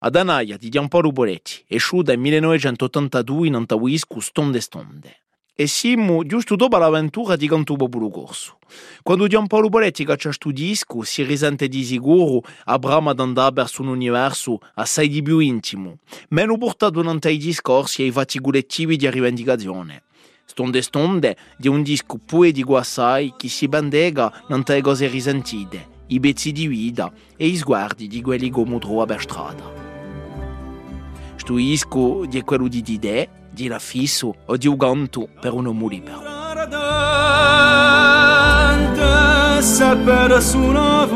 Ad Anaia di Giampaolo Boretti, esciuta nel 1982 in Antawiscu Stonde Stonde. E siamo giusto dopo l'avventura di Cantubo Bulu Corso. Quando Giampaolo Boretti caccia sto disco, si risente di sicuro a brama ad andare verso un universo assai di più intimo, meno portato non ai discorsi e ai fatti collettivi di rivendicazione. Stonde Stonde di un disco poetico assai che si bandega non cose risentite, i pezzi di vita e i sguardi di quelli che trova per strada. Sto disco di quello di idee, di raffisso o di uganto per un uomo libero. Sapere su una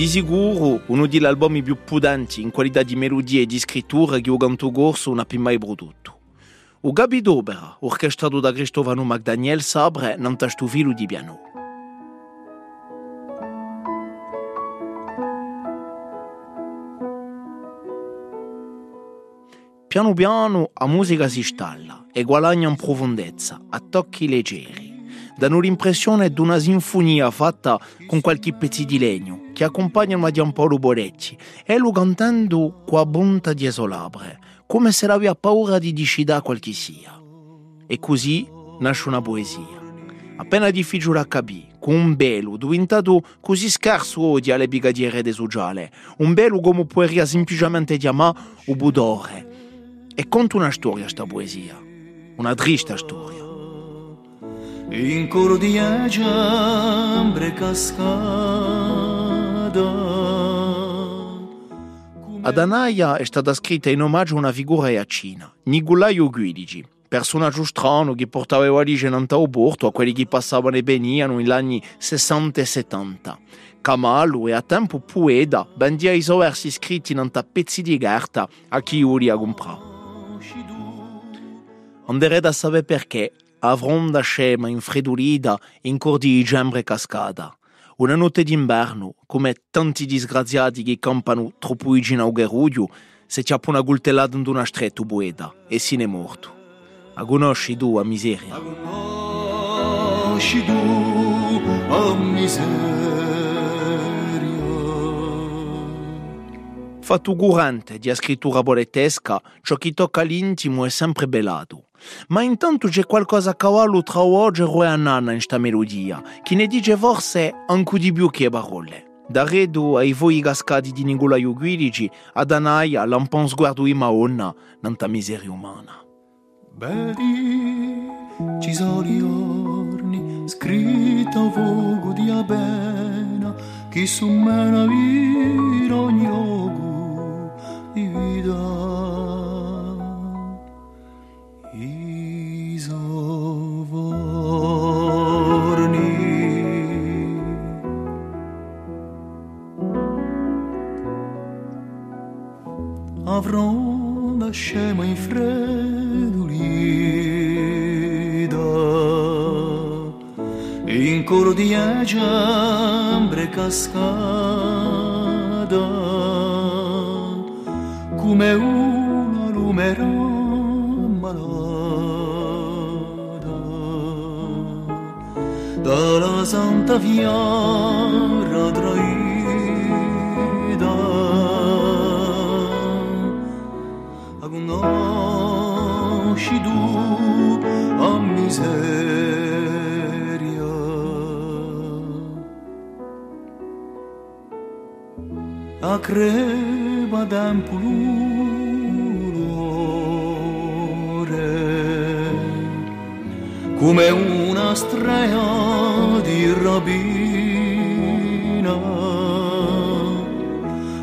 Di sicuro uno degli album più pudanti in qualità di melodia e di scrittura che ho canto non ha mai prodotto. O Gabi d'Opera, orchestrato da Cristovano McDaniel Sabre, non sto filo di piano. Piano piano la musica si stalla e guadagna in profondezza, a tocchi leggeri. Danno l'impressione di una sinfonia fatta con qualche pezzo di legno che accompagnano a Giampaolo Boretti e lo cantando con bontà di esolabre, come se aveva paura di decidere qual che sia. E così nasce una poesia. Appena difficile a capire, con un bello diventato così scarso oggi alle brigadiere de sociale, un bello come puoi semplicemente chiamare o budore. E conta una storia sta poesia, una triste storia. In coro di giambre cascada. Ad Anaia è stata scritta in omaggio a una figura iacina, Nicolaio Guidici, personaggio strano che portava origine in porto a quelli che passavano e venivano negli anni 60 e 70. Camallo e a tempo poeta bendia i suoi versi scritti in pezzi di carta a chi li ha comprato. Anderei da sapere perché, a fronda scema, infredolita, in cor di gembre cascata. Una notte d'inverno, come tanti disgraziati che campano troppo vicino al geruglio, si ciappa una coltellata in una stretta bueta e se ne è morto. A conosci tu a miseria. Conosci tu a miseria. Fatto curante di scrittura boletesca, ciò che tocca l'intimo è sempre belato. Ma intanto c'è qualcosa a cavallo tra Ogero e Anana in sta melodia, che ne dice forse anche di più che parole. Da redo ai voi cascati di Nicolaio Guidici, ad Anaia lampan sguardo di Maonna, nanta miseria umana. Belli ci sono i giorni, scritto fuoco di avena, che su me la vita ogni di vita. Avrò la scema infredolita in coro di giambre cascada. Come una lumera malata dalla santa fiara traita conosci tu a miseria. A creba d'empulure come una strea di rapina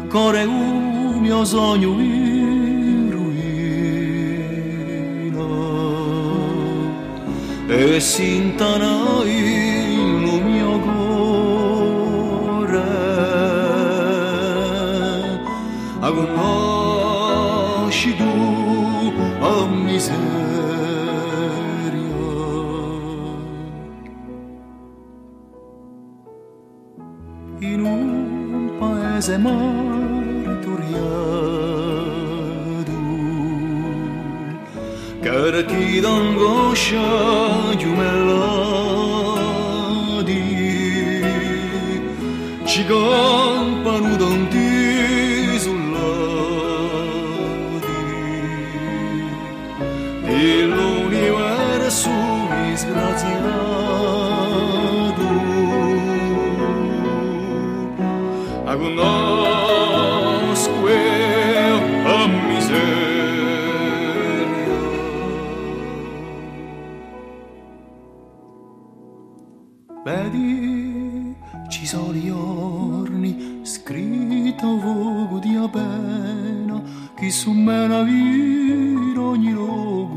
core un mio sogno e s'intana il mio cuore. A conosci tu a miseria in un paese martoriato che chi d'angoscia giumellati ci vedi ci sono gli orni scritto vogo di appena chi su me la vita ogni luogo